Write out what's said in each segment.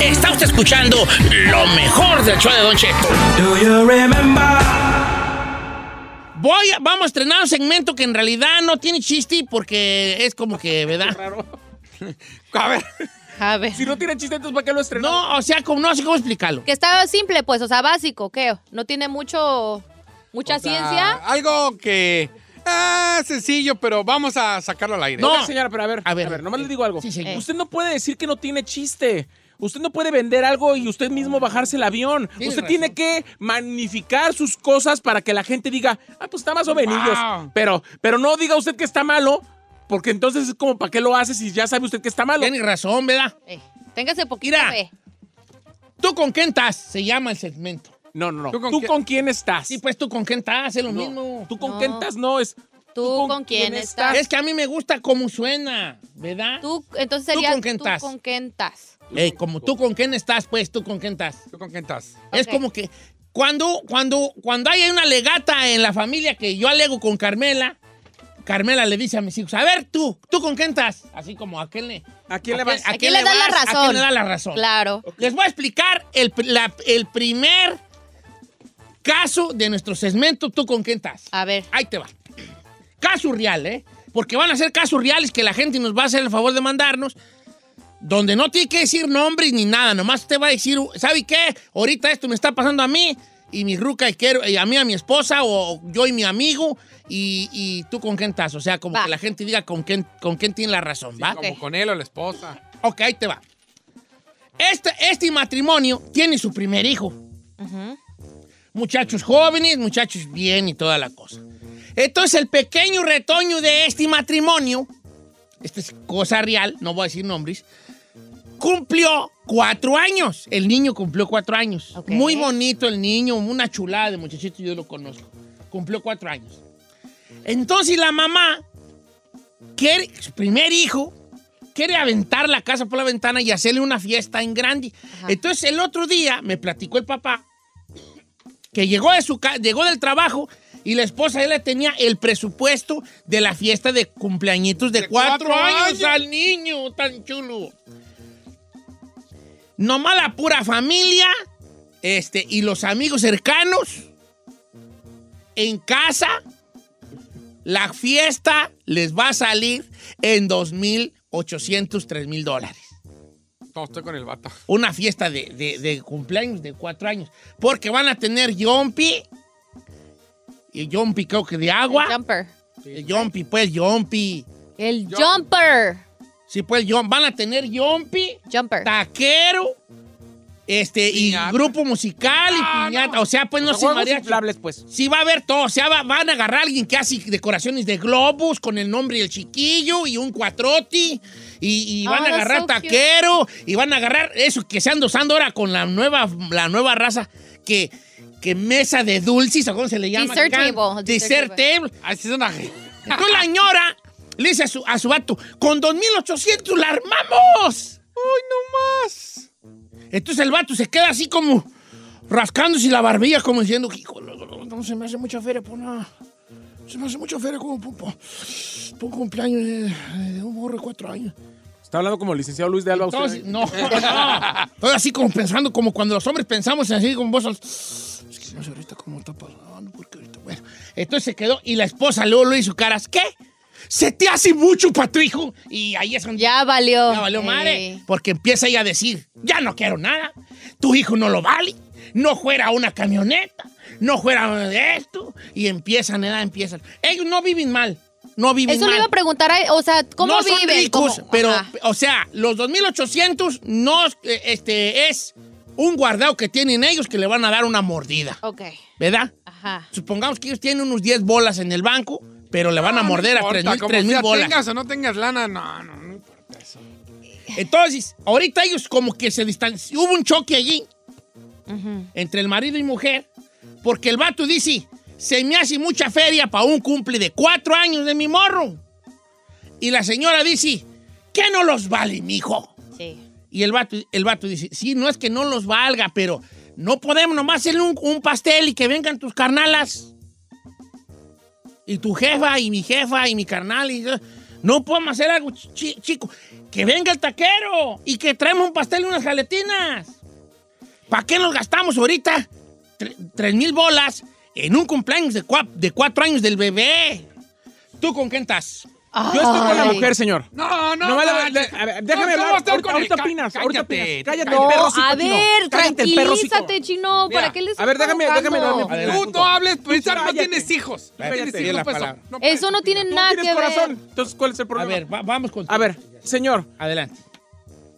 Está usted escuchando lo mejor del show de Don Cheto. Voy a- vamos a estrenar un segmento que en realidad no tiene chiste porque es como que, ¿verdad? A ver, A ver. si no tiene chiste, entonces ¿para qué lo estrenó? No, o sea, como, no sé cómo explicarlo. Que está simple, pues, o sea, básico, ¿qué? No tiene mucho. Mucha O sea, ciencia. Algo que. Ah, sencillo, pero vamos a sacarlo al aire. No. Oiga, señora, pero a ver, A a ver. ver, nomás le digo algo. Sí, señor. Usted no puede decir que no tiene chiste. Usted no puede vender algo y usted mismo bajarse el avión. Tiene usted razón. tiene que magnificar sus cosas para que la gente diga, ah, pues está más o menos. Wow. Pero, pero no diga usted que está malo, porque entonces es como, ¿para qué lo hace si ya sabe usted que está malo? Tiene razón, ¿verdad? Eh, téngase poquito Mira. fe. ¿Tú con quién estás? Se llama el segmento. No, no, no. ¿Tú ¿Tú con quién estás? Sí, pues tú con quién estás, es lo No. mismo. ¿Tú con No. quién estás? No, es... ¿Tú con quién estás? Es que a mí me gusta cómo suena, ¿verdad? Tú, entonces ¿Tú sería. con quién ¿Tú estás? con quién estás? Ey, como tú con quién estás, pues tú con quién estás. ¿Tú con quién estás? Es como que cuando, cuando, cuando hay una legata en la familia que yo alego con Carmela, Carmela le dice a mis hijos, a ver tú, ¿tú con quién estás? Así como a quién le... ¿A quién le vas? ¿A ¿A quién le das la vas? ¿A razón? quién le da la razón? Claro. Les voy a explicar el, la- el primer caso de nuestro segmento, ¿tú con quién estás? A ver. Ahí te va. Caso real, ¿eh? Porque van a ser casos reales que la gente nos va a hacer el favor de mandarnos, donde no tiene que decir nombres ni nada, nomás usted va a decir, ¿sabe qué? Ahorita esto me está pasando a mí y mi ruca y quiero, y a mí, a mi esposa, o yo y mi amigo, y, y tú con quién estás. O sea, como Va. que la gente diga con quién, con quién tiene la razón, ¿va? Como con él o la esposa. Ok, ahí te va. Este, este matrimonio tiene su primer hijo. Muchachos jóvenes, muchachos bien y toda la cosa. Entonces, el pequeño retoño de este matrimonio, esta es cosa real, no voy a decir nombres, cumplió cuatro años. El niño cumplió cuatro años. Muy bonito el niño, una chulada de muchachito, yo lo conozco. Cumplió cuatro años. Entonces, la mamá quiere, su primer hijo, quiere aventar la casa por la ventana y hacerle una fiesta en grande. Entonces el otro día me platicó el papá que llegó, de su llegó del trabajo y la esposa ya le tenía el presupuesto de la fiesta de cumpleañitos de, De cuatro, cuatro años, años. al niño tan chulo. Nomás la pura familia este, y los amigos cercanos en casa la fiesta les va a salir en 2.800, 3.000 dólares. No, estoy con el vato. Una fiesta de, de- de cumpleaños de cuatro años. Porque van a tener yompi. Y yompi creo que de agua. El jumper. El Yompi, pues, yompi. El jumper. Sí, pues, van a tener yompi, Jumper. taquero, este, y grupo musical y Ah, piñata. no. O sea, pues, no juegos mariachi. inflables, pues. Sí, va a haber todo. O sea, va- van a agarrar a alguien que hace decoraciones de globos con el nombre del chiquillo y un cuatroti. Y, y van Oh, a that's agarrar so cute. taquero. Y van a agarrar eso que se anda usando ahora con la nueva, la nueva raza. Que, que mesa de dulces, ¿o cómo se le llama? Dessert table, Dessert dessert table. Ay, sí es una... Entonces la señora le dice a su, a su vato, con 2.800 la armamos. ¡Ay, no más! Entonces el vato se queda así como rascándose la barbilla, como diciendo, hijo, no, se me hace mucha feria por nada. Se me hace mucha feria como por, un cumpleaños de, de un morro de cuatro años. Está hablando como el licenciado Luis de Alba. usted. Entonces, no, no. Estoy así como pensando, como cuando los hombres pensamos así con vos. Es que no sé ahorita cómo está pasando, porque ahorita, bueno. Entonces se quedó y la esposa luego lo hizo caras, ¿qué? Se te hace mucho para tu hijo. Y ahí es donde Ya valió. ya valió madre. Porque empieza ella a decir, ya no quiero nada. Tu hijo no lo vale. No fuera una camioneta. No fuera de esto. Y empiezan, ¿eh? empiezan. Ellos no viven mal. No viven Eso mal. le iba a preguntar, a- o sea, ¿cómo no son viven? ricos, ¿Cómo? pero, Ajá. o sea, los 2.800 no, eh, este, es un guardado que tienen ellos que le van a dar una mordida. Ok. ¿Verdad? Ajá. Supongamos que ellos tienen unos 10 bolas en el banco, pero le van a No, no morder a importa, 3.000 como 3,000 sea, bolas. tengas o no tengas lana, no, no, no importa eso. Entonces, ahorita ellos como que se distancian. Hubo un choque allí entre el marido y mujer, porque el vato dice, se me hace mucha feria para un cumple de cuatro años de mi morro. Y la señora dice, ¿qué no los vale, mijo? Sí. Y el vato, el vato dice, sí, no es que no los valga, pero no podemos nomás hacerle un, un pastel y que vengan tus carnalas. Y tu jefa y mi jefa y mi carnal y yo, No podemos hacer algo chi- chico. Que venga el taquero y que traemos un pastel y unas jaletinas. ¿Para qué nos gastamos ahorita tre- tres mil bolas en un cumpleaños de, cua- de cuatro años del bebé? ¿Tú con quién estás? Yo estoy con la mujer, señor. No, no, No me la- de- a ver, déjame No, ¿cómo hablar. Ahorita, ahorita opinas. Ahorita cállate, opinas. Cállate, No, perro a ver, Cállate, tranquilízate, chino. Mira, ¿Para qué les a ver, déjame- déjame provocando? darle- Tú Adelante. no hables, precisamente no Cállate. tienes hijos. No tienes la pues, no. Eso no tiene Tú nada tienes que corazón. ver. Entonces, ¿cuál es el A problema? ver, va- vamos con. A ver, señor, Adelante.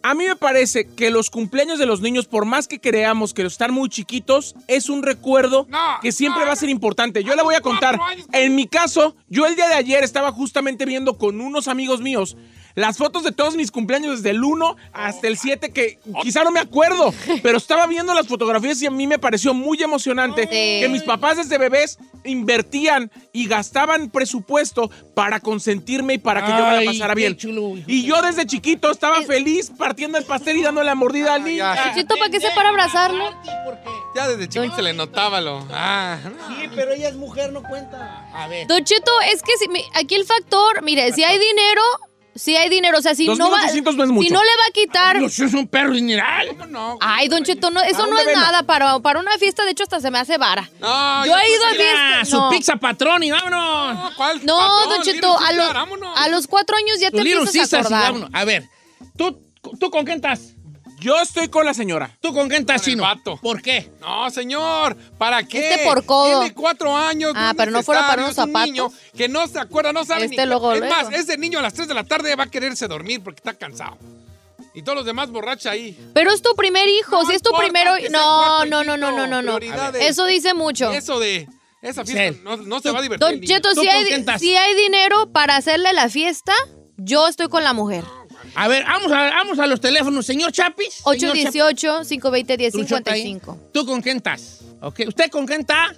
A mí me parece que los cumpleaños de los niños, por más que creamos que están muy chiquitos, es un recuerdo No, que siempre no, va a ser importante. Yo le voy a contar. En mi caso, yo el día de ayer estaba justamente viendo con unos amigos míos las fotos de todos mis cumpleaños desde el 1 hasta el 7, que quizá no me acuerdo, pero estaba viendo las fotografías y a mí me pareció muy emocionante Sí. que mis papás desde bebés invertían y gastaban presupuesto para consentirme y para que yo me la pasara bien. chulo, Y yo desde chiquito estaba Es- feliz partiendo el pastel y dándole la mordida al Ah, niño. ¿para qué se para abrazarlo? Ya desde chiquito se le notaba lo. Ah, no. Sí, pero ella es mujer, no cuenta. A ver. Don Cheto, es que si, aquí el factor, mire, si hay dinero, si hay dinero, o sea, si no va, 2,800 no es mucho. si no le va a quitar, Dios, es un perro dineral. ¿Cómo no? ay, Don Cheto, no, eso no es nada para, para una fiesta, de hecho hasta se me hace vara. No, Yo he ido a Mira, fiestas, su no. pizza patrón y vámonos. No, ¿cuál No, patrón? Don Cheto, a, a los cuatro años ya Tu te empiezas a sí, acordar. vámonos. A ver, ¿tú, ¿tú con quién estás? Yo estoy con la señora. ¿Tú con quién estás, Chino? vato. ¿Por qué? No, señor, ¿para qué? Este por codo. Tiene cuatro años. Ah, pero no fuera para unos es un zapatos. niño que no se acuerda, no sabe Este ni... luego, es luego. más, ese niño a las 3 de la tarde va a quererse dormir porque está cansado. Y todos los demás borrachos ahí. Pero es tu primer hijo, No si es tu primero... No, no, no, no, no, no, no. Eso dice mucho. Eso de... Esa fiesta no, no se va a divertir. Don. Cheto, si hay dinero para hacerle la fiesta, yo estoy con la mujer. A ver, vamos a, vamos a los teléfonos. Señor Chapis. señor Chapis. 818-520-1055. ¿Tú con quién estás? ¿Ok? ¿Usted con quién está?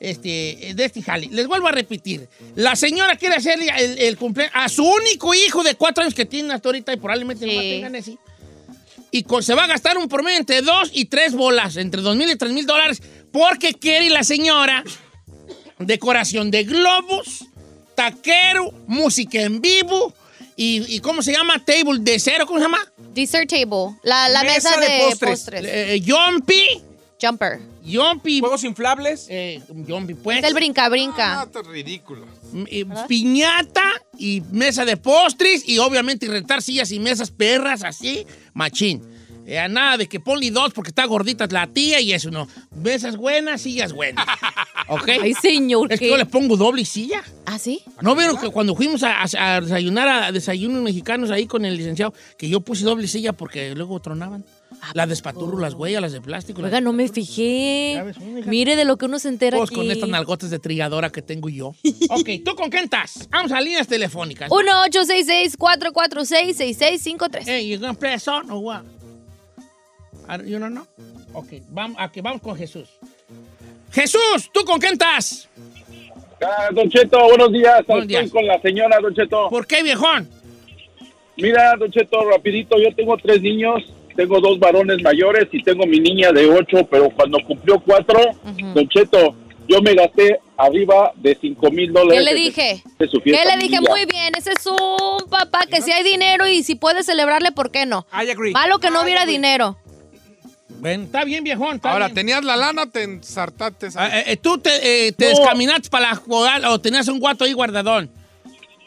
Este, de este jale. Les vuelvo a repetir. La señora quiere hacerle el, el cumpleaños a su único hijo de cuatro años que tiene hasta ahorita y probablemente no Sí. tengan ese. Y con- se va a gastar un promedio entre dos y tres bolas, entre dos mil y tres mil dólares, porque quiere la señora decoración de globos, taquero, música en vivo y, y ¿cómo se llama? Table de cero, ¿cómo se llama? Dessert table, la, la Mesa mesa, de de, postres. postres. Eh, Jumpy, Jumper. Jumpy, Juegos inflables. eh, Jumpy, pues. Es el Ah, brinca-brinca. esto es ridículo. eh, piñata y mesa de postres y obviamente rentar sillas y mesas perras así, machín. Eh, nada de que ponle dos porque está gordita la tía y eso no. Mesas buenas, sillas buenas. ¿Ok? Ay, señor. es que ¿qué? yo le pongo doble silla. ¿Ah, sí? ¿No vieron que cuando fuimos a, a- a desayunar a desayunos mexicanos ahí con el licenciado, que yo puse doble silla porque luego tronaban? Las de espaturro, las huellas, las de plástico. Oiga, no me fijé. Mire de lo que uno se entera Pues con estas nalgotas de trilladora que tengo yo. ok, ¿tú con quién estás? Vamos a líneas telefónicas. 1-866-446-6653. Hey, you gonna play a song or what? I- You don't know? Ok, vamos, aquí, vamos con Jesús. Jesús, ¿tú con quién estás? Ah, don Cheto, buenos días. Buenos Estoy días. con la señora, Don Cheto. ¿Por qué, viejón? Mira, Don Cheto, rapidito, yo tengo tres niños, tengo dos varones mayores y tengo mi niña de ocho, pero cuando cumplió cuatro, Don Cheto, yo me gasté arriba de cinco mil ¿Qué dólares. le de- dije? de su ¿Qué le dije? Muy bien, ese es un papá que si hay dinero y si puede celebrarle, ¿por qué no? I agree. Malo que no hubiera dinero. Bueno, está bien, viejón. está Ahora, bien. tenías la lana, te ensartaste. Ah, eh, eh, ¿Tú te, eh, te No. descaminaste para la jugada o tenías un guato ahí guardadón?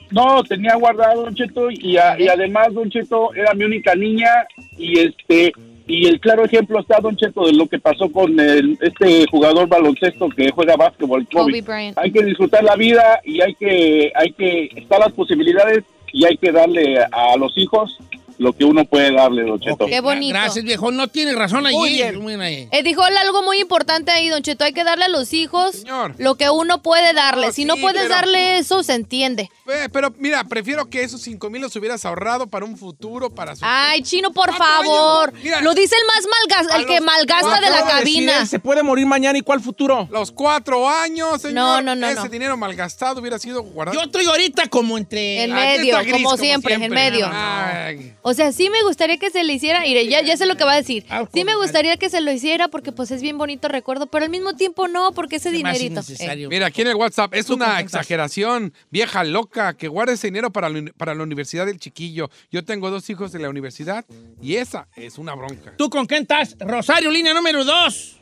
No, tenía guardado, Don Cheto, y, a- y además, Don Cheto, era mi única niña, y este y el claro ejemplo está, Don Cheto, de lo que pasó con el, este jugador baloncesto que juega básquetbol, Kobe Kobe. Bryant. Hay que disfrutar la vida y hay que, hay que, están las posibilidades y hay que darle a los hijos lo que uno puede darle, Don Cheto. Ok, Qué bonito. Gracias, viejón. No tienes razón allí. Muy bien. Muy bien ahí. Eh, dijo algo muy importante ahí, Don Cheto. Hay que darle a los hijos Señor. lo que uno puede darle. No, si no puedes pero- darle eso, se entiende. Eh, pero mira, prefiero que esos cinco mil los hubieras ahorrado para un futuro, para su... Ay, Chino, por favor. Mira, Lo dice el más malgas, a el que los malgasta de la decir, cabina. se puede morir mañana y cuál futuro. Los cuatro años, señor. No, no, no, Ese no. dinero malgastado hubiera sido guardado. Yo estoy ahorita como entre... En Ah, aquí medio, está gris, como siempre, en medio. Ay. O sea, sí me gustaría que se le hiciera, mire, ya, ya sé lo que va a decir. Ah, Sí me gustaría que se lo hiciera porque pues es bien bonito recuerdo, pero al mismo tiempo no, porque ese dinerito. innecesario. Mira, aquí en el WhatsApp, es ¿Tú una exageración, vieja loca, que guarde ese dinero para la, para la universidad del chiquillo. Yo tengo dos hijos de la universidad y esa es una bronca. ¿Tú con quién estás? Rosario, línea número dos.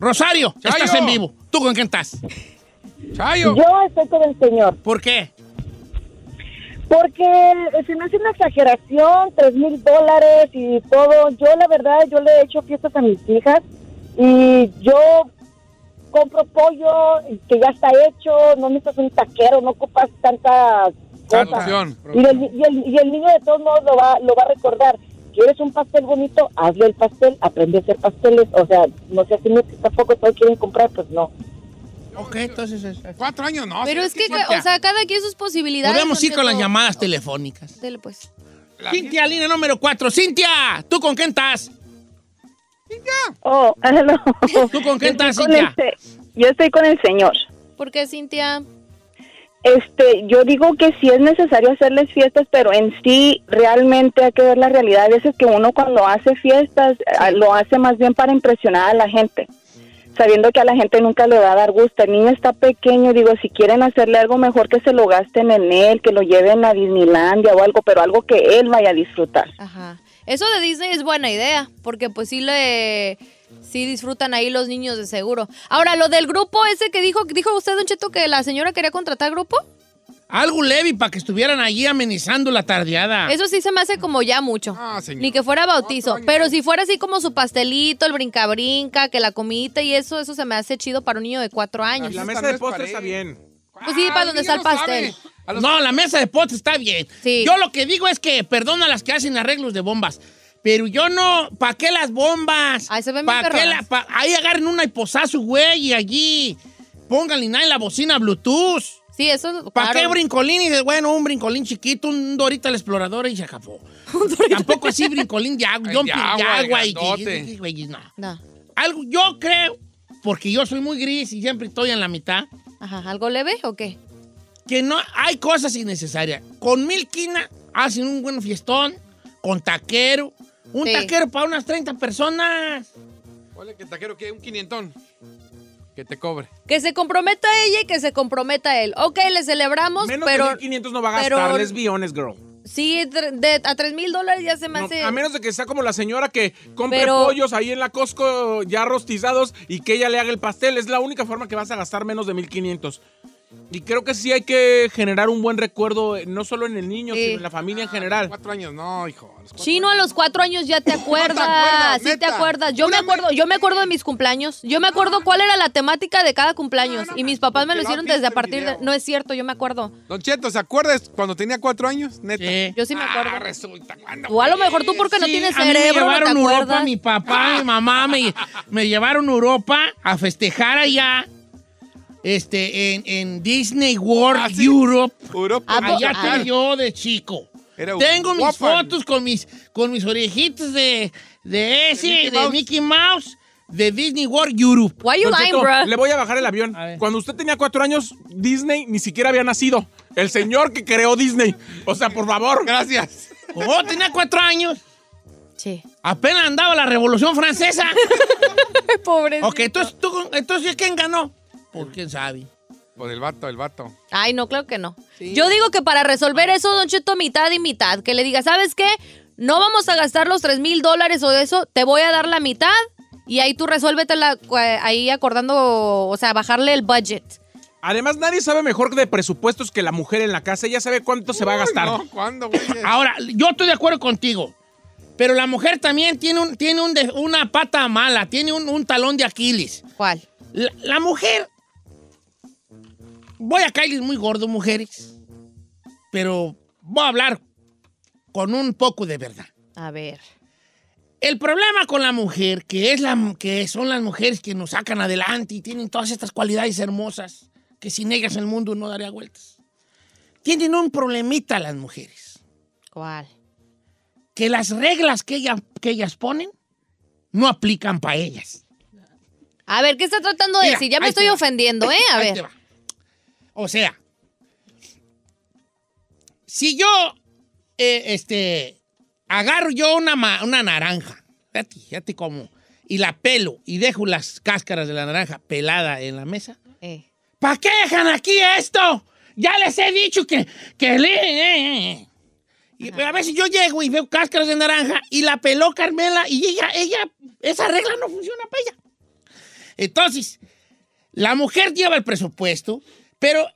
Rosario, Chayo. estás en vivo. ¿Tú con quién estás? ¡Chayo! Yo estoy con el señor, ¿Por qué? Porque se me hace una exageración, tres mil dólares y todo. Yo, la verdad, yo le he hecho fiestas a mis hijas y yo compro pollo que ya está hecho, no necesitas un taquero, no ocupas tanta cosa. Y el, y, el, y el niño de todos modos lo va, lo va a recordar. ¿Quieres un pastel bonito? Hazle el pastel, aprende a hacer pasteles. O sea, no sé si no, tampoco todos quieren comprar, pues no. Ok, entonces... es- es- Cuatro años, no. Pero es que, o sea, cada quien sus posibilidades. Podemos ir con las llamadas telefónicas. Dele, pues. la- Cintia, línea número cuatro. Cintia, ¿tú con quién estás? Oh, hello. ¿Tú con quién estás, Cintia? el se- Yo estoy con el señor. ¿Por qué, Cintia? Este, yo digo que sí es necesario hacerles fiestas, pero en sí realmente hay que ver la realidad. A veces que uno cuando hace fiestas lo hace más bien para impresionar a la gente, sabiendo que a la gente nunca le va a dar gusto. El niño está pequeño, digo, si quieren hacerle algo mejor que se lo gasten en él, que lo lleven a Disneylandia o algo, pero algo que él vaya a disfrutar. Ajá. Eso de Disney es buena idea, porque pues sí le sí disfrutan ahí los niños de seguro. Ahora, lo del grupo ese que dijo, dijo usted, Don Cheto, que la señora quería contratar grupo, Algo leve para que estuvieran allí amenizando la tardeada. eso sí se me hace como ya mucho. Ah, señor. Ni que fuera bautizo. Pero si fuera así como su pastelito, el brinca-brinca, que la comidita y eso, eso se me hace chido para un niño de cuatro años. La Esta mesa de postre está bien. Pues sí, para Ah, donde está el pastel. No, la mesa de potes está bien. Sí. Yo lo que digo es que perdona a las que hacen arreglos de bombas. Pero yo no, ¿para qué las bombas? Ay, se ven ¿Pa' bien qué la- pa- ahí agarren una y posazo, güey, y allí pónganle nada en la bocina Bluetooth. Sí, eso ¿Para claro. qué brincolín? Y dices, bueno, un brincolín chiquito, un Dorita la exploradora y se acabó. Tampoco así brincolín de agua, de de agua, y, y- y- y- no. No. Algo, yo creo, porque yo soy muy gris y siempre estoy en la mitad, Ajá, ¿algo leve o qué? que no hay cosas innecesarias. Con mil quina hacen un buen fiestón, con taquero, un Sí. taquero para unas 30 personas. Ponle que taquero que un quinientón. Que te cobre. Que se comprometa ella y que se comprometa él. Ok, le celebramos, Menos pero de 1500 no va a pero- gastar, lesbiones, girl. sí, tre- de- a tres mil dólares ya se me No, hace... a menos de que sea como la señora que compre Pero- pollos ahí en la Costco ya rostizados y que ella le haga el pastel. Es la única forma que vas a gastar menos de 1500. Y creo que sí hay que generar un buen recuerdo, eh, no solo en el niño, sino en la familia en general. Cuatro años, no, hijo. a Chino, a los cuatro años ya te acuerdas. acuerdas, sí te acuerdas. Yo me acuerdo, yo me acuerdo de mis cumpleaños. Yo me acuerdo cuál era la temática de cada cumpleaños. No, no, y mis papás me lo hicieron desde a partir de. No es cierto, yo me acuerdo. Don Cheto, ¿se acuerdas cuando tenía cuatro años? Neta. Sí. Yo sí me Ah, acuerdo. resulta, ¿cuándo O a lo mejor tú porque no tienes a mí cerebro, me no llevaron te a Europa, acuerdas. mi papá, mi mamá me, me llevaron a Europa a festejar allá este, en, en Disney World Ah, ¿sí? Europe. Europa. Allá ah. estuve yo de chico. Era Tengo mis fotos con mis, con mis orejitas de, de ese, Mickey de Mouse. Mickey Mouse, de Disney World Europe. Why you lying, bro? le voy a bajar el avión. Cuando usted tenía cuatro años, Disney ni siquiera había nacido. El señor que creó Disney. O sea, por favor. Gracias. Oh, tenía cuatro años. Sí. Apenas andaba la Revolución Francesa. Pobre. ok, entonces, tú, entonces ¿quién ganó? Pues quién sabe. Pues el vato, el vato. Ay, no, claro que no. Yo digo que para resolver eso, Don Cheto, mitad y mitad. Que le diga, ¿sabes qué? No vamos a gastar los tres mil dólares o de eso, te voy a dar la mitad y ahí tú resuélvetela eh, ahí acordando, o sea, bajarle el budget. Además, nadie sabe mejor de presupuestos que la mujer en la casa. Ella sabe cuánto se va a gastar. No, ¿cuándo, güey? Ahora, yo estoy de acuerdo contigo. Pero la mujer también tiene, un, tiene un de- una pata mala, tiene un, un talón de Aquiles. ¿Cuál? La, la mujer. Voy a caerles muy gordo, mujeres. Pero voy a hablar con un poco de verdad. A ver. El problema con la mujer, que, es la, que son las mujeres que nos sacan adelante y tienen todas estas cualidades hermosas, que sin ellas el mundo no daría vueltas. Tienen un problemita las mujeres. ¿Cuál? que las reglas que, ella- que ellas ponen no aplican para ellas. A ver, ¿qué está tratando de Mira, decir? Ya me estoy va. ofendiendo, ¿eh? A Ahí ver. te va. O sea, si yo, eh, este, agarro yo una, una naranja, fíjate, fíjate cómo, y la pelo y dejo las cáscaras de la naranja pelada en la mesa. Eh. ¿Para qué dejan aquí esto? Ya les he dicho que, que le... Y a veces yo llego y veo cáscaras de naranja y la peló Carmela y ella, ella, esa regla no funciona para ella. Entonces, la mujer lleva el presupuesto, pero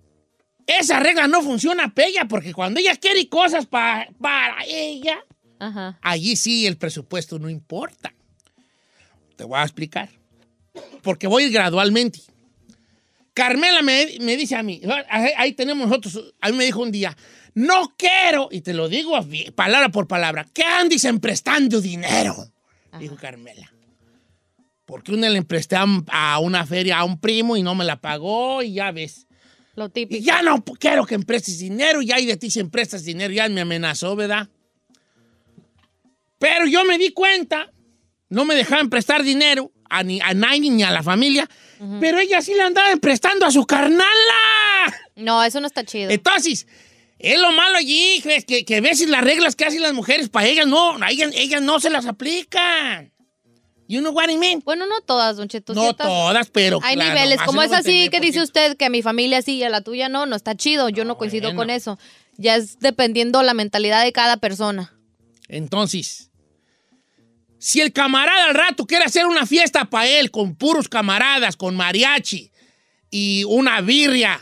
esa regla no funciona para ella porque cuando ella quiere cosas pa- para ella, Ajá. allí sí el presupuesto no importa. Te voy a explicar. Porque voy a ir gradualmente. Carmela me, me dice a mí, ahí, ahí tenemos nosotros, a mí me dijo un día, no quiero, y te lo digo palabra por palabra, que andes emprestando dinero, dijo Carmela. Porque una le empresté a una feria a un primo y no me la pagó y ya ves. Lo Y típico. ya no quiero que emprestes dinero, ya y de ti si emprestas dinero, ya me amenazó, ¿verdad? Pero yo me di cuenta, no me dejaban prestar dinero a, ni, a nadie ni a la familia, pero ella sí le andaba prestando a su carnala. No, eso no está chido. Entonces, es lo malo allí, que, que a veces las reglas que hacen las mujeres para ellas no, ellas, ellas no se las aplican. You know what I mean? Bueno, no todas, Don Cheto. No ciertas- todas, pero Hay claro, niveles. Como es así 99%. que dice usted que a mi familia sí y a la tuya no, no está chido. Yo no coincido bueno. con eso. Ya es dependiendo la mentalidad de cada persona. Entonces, si el camarada al rato quiere hacer una fiesta para él con puros camaradas, con mariachi y una birria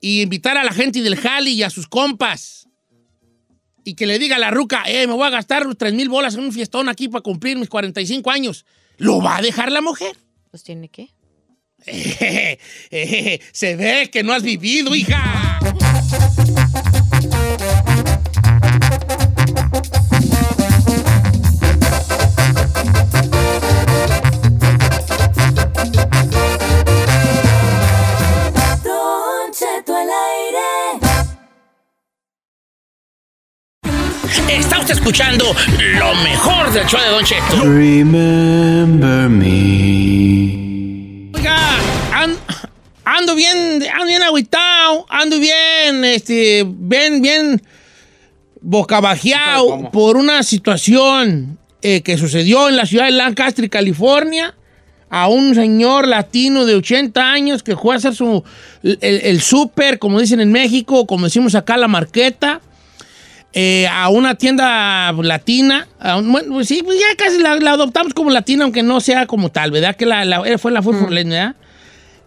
y invitar a la gente del Jali y a sus compas y que le diga a la ruca, eh, me voy a gastar los 3 mil bolas en un fiestón aquí para cumplir mis 45 años, ¿lo va a dejar la mujer? Pues tiene que. Se ve que no has vivido, hija. Está usted escuchando lo mejor del show de Don Cheto. Remember me. Oiga, an- ando bien, ando bien agüitado, ando bien, este, bien, bien bocabajeado por una situación eh, que sucedió en la ciudad de Lancaster, California, a un señor latino de 80 años que fue a hacer su, el, el súper, como dicen en México, como decimos acá, la marqueta, eh, a una tienda latina. a un- bueno, pues sí, pues ya casi la, la adoptamos como latina, aunque no sea como tal, ¿verdad? Que la, la- fue la Furfurlen, ¿verdad?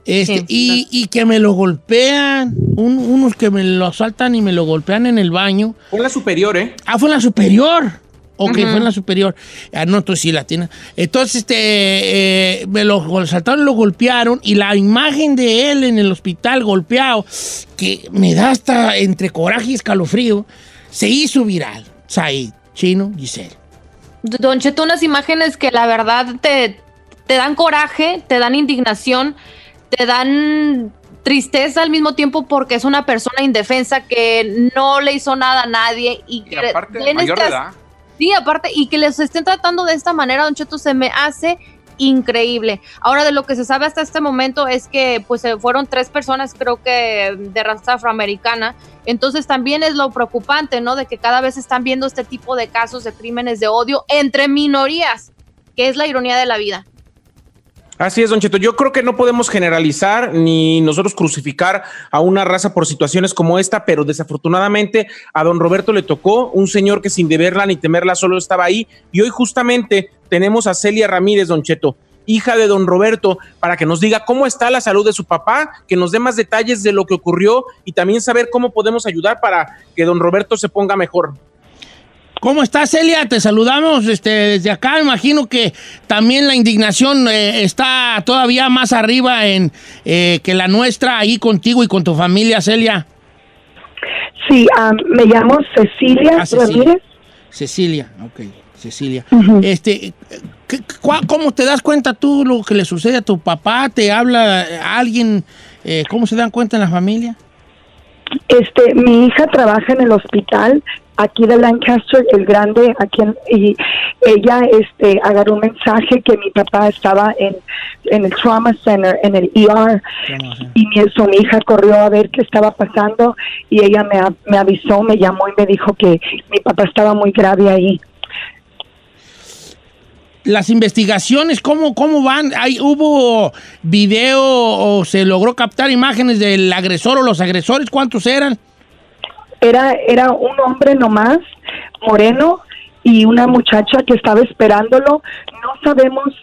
Este, Sí. y, y que me lo golpean, un- unos que me lo asaltan y me lo golpean en el baño. Fue la superior, ¿eh? Ah, fue en la superior. Ok, fue en la superior. Ah, no, entonces sí, latina. Entonces, este, eh, me lo gol- saltaron, lo golpearon y la imagen de él en el hospital golpeado, que me da hasta entre coraje y escalofrío, se hizo viral. Said, Chino, Giselle. Don Cheto, unas imágenes que la verdad te, te dan coraje, te dan indignación, te dan tristeza al mismo tiempo porque es una persona indefensa que no le hizo nada a nadie y Y que aparte, mayor de estas- edad. Sí, aparte, y que les estén tratando de esta manera, Don Cheto, se me hace increíble. Ahora, de lo que se sabe hasta este momento es que pues eh, fueron tres personas, creo que de raza afroamericana. Entonces también es lo preocupante, ¿no? De que cada vez están viendo este tipo de casos de crímenes de odio entre minorías, que es la ironía de la vida. Así es, Don Cheto. Yo creo que no podemos generalizar ni nosotros crucificar a una raza por situaciones como esta, pero desafortunadamente a don Roberto le tocó un señor que sin deberla ni temerla solo estaba ahí. Y hoy justamente tenemos a Celia Ramírez, Don Cheto, hija de don Roberto, para que nos diga cómo está la salud de su papá, que nos dé más detalles de lo que ocurrió y también saber cómo podemos ayudar para que don Roberto se ponga mejor. ¿Cómo estás, Celia? Te saludamos este, desde acá. Imagino que también la indignación eh, está todavía más arriba en, eh, que la nuestra ahí contigo y con tu familia, Celia. Sí, me llamo Cecilia Ah, Cecilia. Ramírez. Cecilia, ok, Cecilia. Este, ¿qué- cua- ¿cómo te das cuenta tú lo que le sucede a tu papá? ¿Te habla alguien? Eh, ¿Cómo se dan cuenta en la familia? Este, mi hija trabaja en el hospital. Aquí de Lancaster, el grande, aquí en- y ella este agarró un mensaje que mi papá estaba en, en el trauma center, en el ER, y mi, so, mi hija corrió a ver qué estaba pasando y ella me, a- me avisó, me llamó y me dijo que mi papá estaba muy grave ahí. Las investigaciones, ¿cómo, cómo van? ¿Hay, ¿Hubo video o se logró captar imágenes del agresor o los agresores? ¿Cuántos eran? Era, era un hombre nomás, moreno, y una muchacha que estaba esperándolo. No sabemos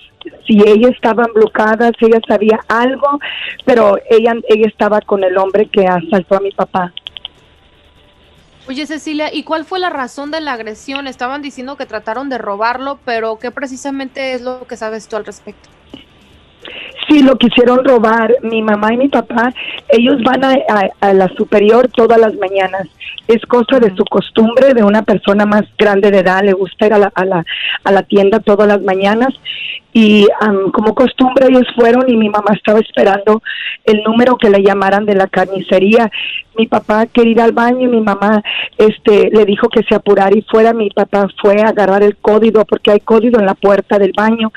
si ella estaba emblucada, si ella sabía algo, pero ella, ella estaba con el hombre que asaltó a mi papá. Oye, Cecilia, ¿y cuál fue la razón de la agresión? Estaban diciendo que trataron de robarlo, pero ¿qué precisamente es lo que sabes tú al respecto? Sí, lo quisieron robar. Mi mamá y mi papá, ellos van a, a- la superior todas las mañanas. Es cosa de su costumbre, de una persona más grande de edad, le gusta ir a la, a la, a la tienda todas las mañanas. Y am, como costumbre ellos fueron y mi mamá estaba esperando el número que le llamaran de la carnicería. Mi papá quería ir al baño y mi mamá este, le dijo que se apurara y fuera. Mi papá fue a agarrar el código porque hay código en la puerta del baño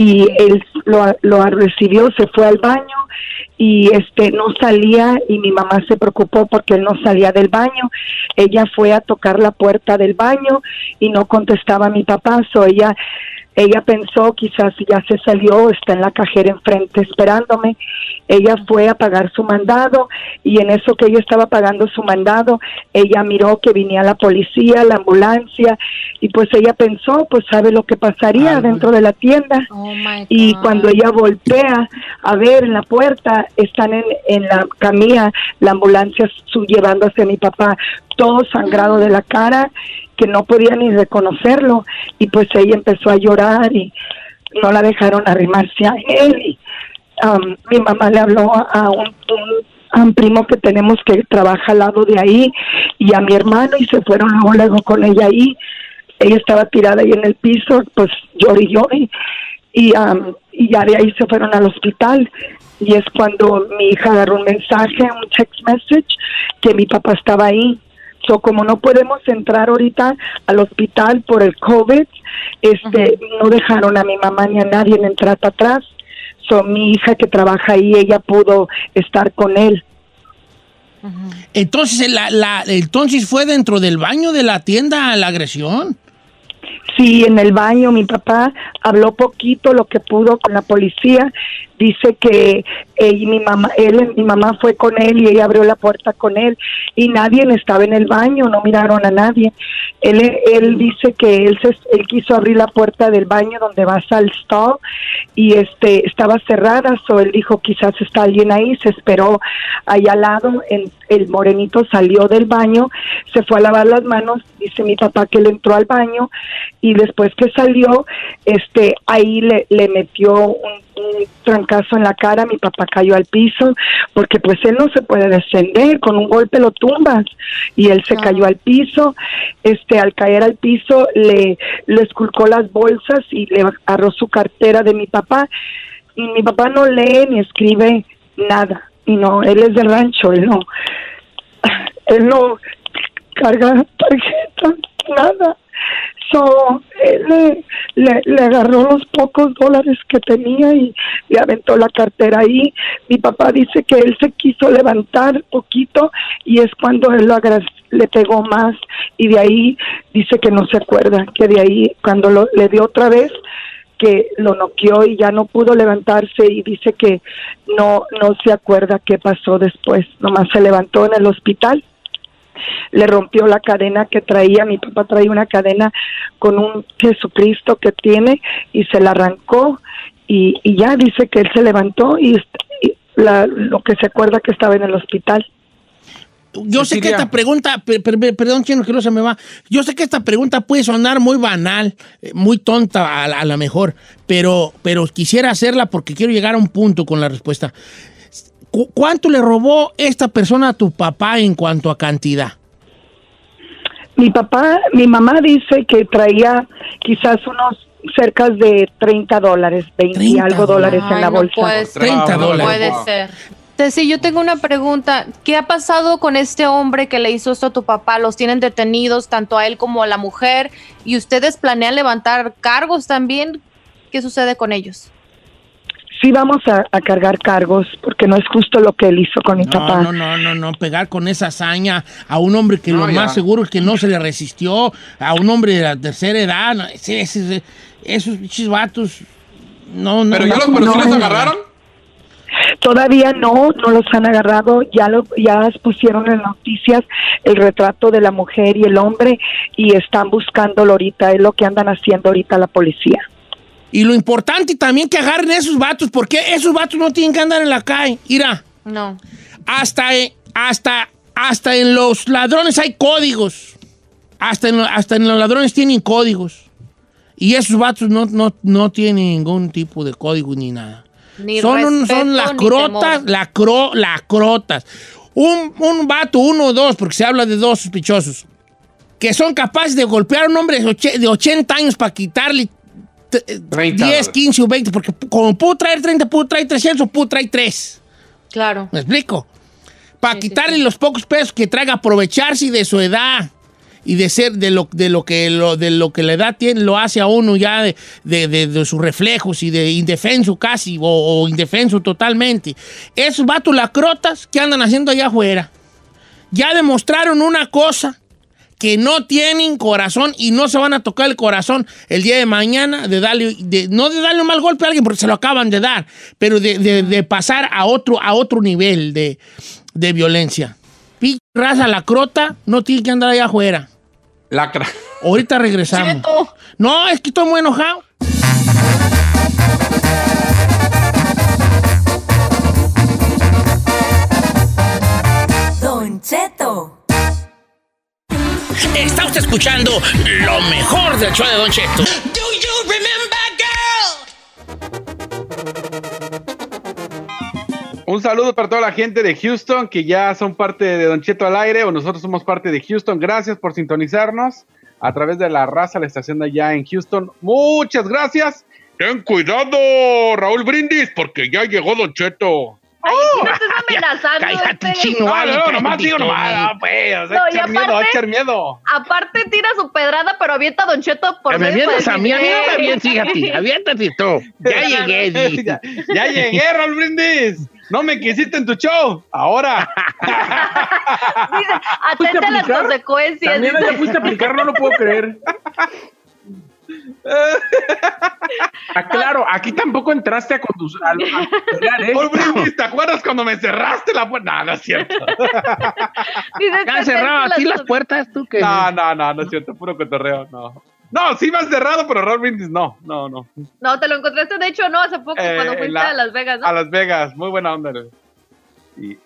y él lo, lo recibió, se fue al baño y este no salía y mi mamá se preocupó porque él no salía del baño. Ella fue a tocar la puerta del baño y no contestaba a mi papá, so ella ella pensó quizás ya se salió, está en la cajera enfrente esperándome. Ella fue a pagar su mandado y en eso que ella estaba pagando su mandado, ella miró que venía la policía, la ambulancia y pues ella pensó, pues sabe lo que pasaría dentro de la tienda. Oh Y cuando ella voltea a ver en la puerta, están en, en la camilla, la ambulancia su- llevando hacia mi papá, todo sangrado de la cara, que no podía ni reconocerlo. Y pues ella empezó a llorar y no la dejaron arrimarse a él. Y, um, mi mamá le habló a, un, primo que tenemos que trabaja al lado de ahí y a mi hermano y se fueron luego, luego con ella ahí. Ella estaba tirada ahí en el piso, pues lloré y lloré y, am, y ya de ahí se fueron al hospital y es cuando mi hija agarró un mensaje, un text message que mi papá estaba ahí. So, como no podemos entrar ahorita al hospital por el COVID, este, no dejaron a mi mamá ni a nadie en entrar para atrás. So, mi hija que trabaja ahí, ella pudo estar con él. Entonces, la, la- entonces fue dentro del baño de la tienda la agresión. Sí, en el baño mi papá habló poquito lo que pudo con la policía. Dice que y mi mamá, él, mi mamá fue con él y ella abrió la puerta con él y nadie estaba en el baño, no miraron a nadie. Él, él dice que él, se, él quiso abrir la puerta del baño donde vas al stall y este estaba cerrada, so él dijo quizás está alguien ahí, se esperó allá al lado, el, el morenito salió del baño, se fue a lavar las manos, dice mi papá que él entró al baño y después que salió, este ahí le, le metió un, un trancazo en la cara, mi papá cayó al piso, porque pues él no se puede descender, con un golpe lo tumbas, y él se cayó al piso, este al caer al piso le, le esculcó las bolsas y le agarró su cartera de mi papá, y mi papá no lee ni escribe nada, y no, él es del rancho, él no, él no carga tarjeta, nada. So, él le, le, le agarró los pocos dólares que tenía y le aventó la cartera ahí. Mi papá dice que él se quiso levantar poquito y es cuando él lo le pegó más y de ahí dice que no se acuerda, que de ahí cuando lo, le dio otra vez que lo noqueó y ya no pudo levantarse y dice que no no se acuerda qué pasó después, nomás se levantó en el hospital le rompió la cadena que traía, mi papá traía una cadena con un Jesucristo que tiene y se la arrancó y, y ya dice que él se levantó y, la- lo que se acuerda que estaba en el hospital. Yo sé que esta pregunta, per- per- perdón, chino, que no se me va. Yo sé que esta pregunta puede sonar muy banal, eh, muy tonta a, la- a la mejor, pero, pero quisiera hacerla porque quiero llegar a un punto con la respuesta. ¿Cu- ¿Cuánto le robó esta persona a tu papá en cuanto a cantidad? Mi papá, mi mamá dice que traía quizás unos cerca de 30 dólares, 20 y 30 algo dólares en la no bolsa. puede ser. 30 No dólares. puede ser. Sí, yo tengo una pregunta. ¿Qué ha pasado con este hombre que le hizo esto a tu papá? Los tienen detenidos, tanto a él como a la mujer, y ustedes planean levantar cargos también. ¿Qué sucede con ellos? Sí vamos a, a cargar cargos porque no es justo lo que él hizo con mi papá. No, no, no, no, no, pegar con esa hazaña a un hombre que No, lo ya. más seguro es que no se le resistió, a un hombre de la tercera edad, no, ese- ese- esos pinches vatos, no, no. Pero, ya no, los, no, no. agarraron. Todavía no, no los han agarrado, ya lo ya pusieron en noticias el retrato de la mujer y el hombre y están buscándolo ahorita, es lo que andan haciendo ahorita la policía. Y lo importante también que agarren esos vatos, porque esos vatos no tienen que andar en la calle. Mira, No. hasta, eh, hasta, hasta en los ladrones hay códigos. Hasta en, hasta en los ladrones tienen códigos. Y esos vatos no, no, no tienen ningún tipo de código ni nada. Ni son, un- respeto, son ni lacrotas, temor. lacro, lacrotas. Un, un vato, uno o dos, porque se habla de dos sospechosos, que son capaces de golpear a un hombre de och- de 80 años para quitarle 30 10, 15 o 20, porque como pudo traer 30, pudo traer 300 o pudo traer 3. Claro. ¿Me explico? Para Sí, sí, quitarle sí. los pocos pesos que traiga, aprovecharse de su edad y de ser de lo, de lo que lo, de lo que la edad tiene, lo hace a uno ya de, de- de- de sus reflejos y de indefenso casi o, o indefenso totalmente. Esos vatos lacrotas que andan haciendo allá afuera ya demostraron una cosa que no tienen corazón y no se van a tocar el corazón el día de mañana de darle, de, no de darle un mal golpe a alguien porque se lo acaban de dar, pero de, de- de pasar a otro, a otro nivel de, de violencia. Pinche raza lacrota no tiene que andar allá afuera. Lacra. Ahorita regresamos. No, es que estoy muy enojado. Don Cheto. Está usted escuchando lo mejor del show de Don Cheto. Un saludo para toda la gente de Houston que ya son parte de Don Cheto al aire o nosotros somos parte de Houston. Gracias por sintonizarnos a través de la raza, la estación de allá en Houston. Muchas gracias. Ten cuidado, Raúl Brindis, porque ya llegó Don Cheto. Ay, aquí no estés amenazando. Cállate, este. chino. No, no, nomás digo nomás, no, pues, o sea, No, y echar miedo, aparte- echar miedo. Aparte tira su pedrada, pero avienta a Don Cheto por Que me para a mí, a mí no me vienes, fíjate. Aviéntate tú. Ya llegué. ya, ya llegué, Raúl Brindis. No me quisiste en tu show. Ahora. Dice, atente a las consecuencias. También ya fuiste a aplicar, no lo puedo creer. Ah, claro, aquí tampoco entraste a conducir. a- ¿eh? ¿te acuerdas cuando me cerraste la puerta? No, no es cierto. Dice, ¿Te han atente cerrado a a ti las puertas tú que No, no, no, no es cierto. Puro cotorreo, no. No, sí me has cerrado, pero Raúl Brindis no, no, no. No, te lo encontraste, de hecho, no, hace poco, Eh, cuando fuiste la- a Las Vegas, ¿no? A Las Vegas, muy buena onda. Y,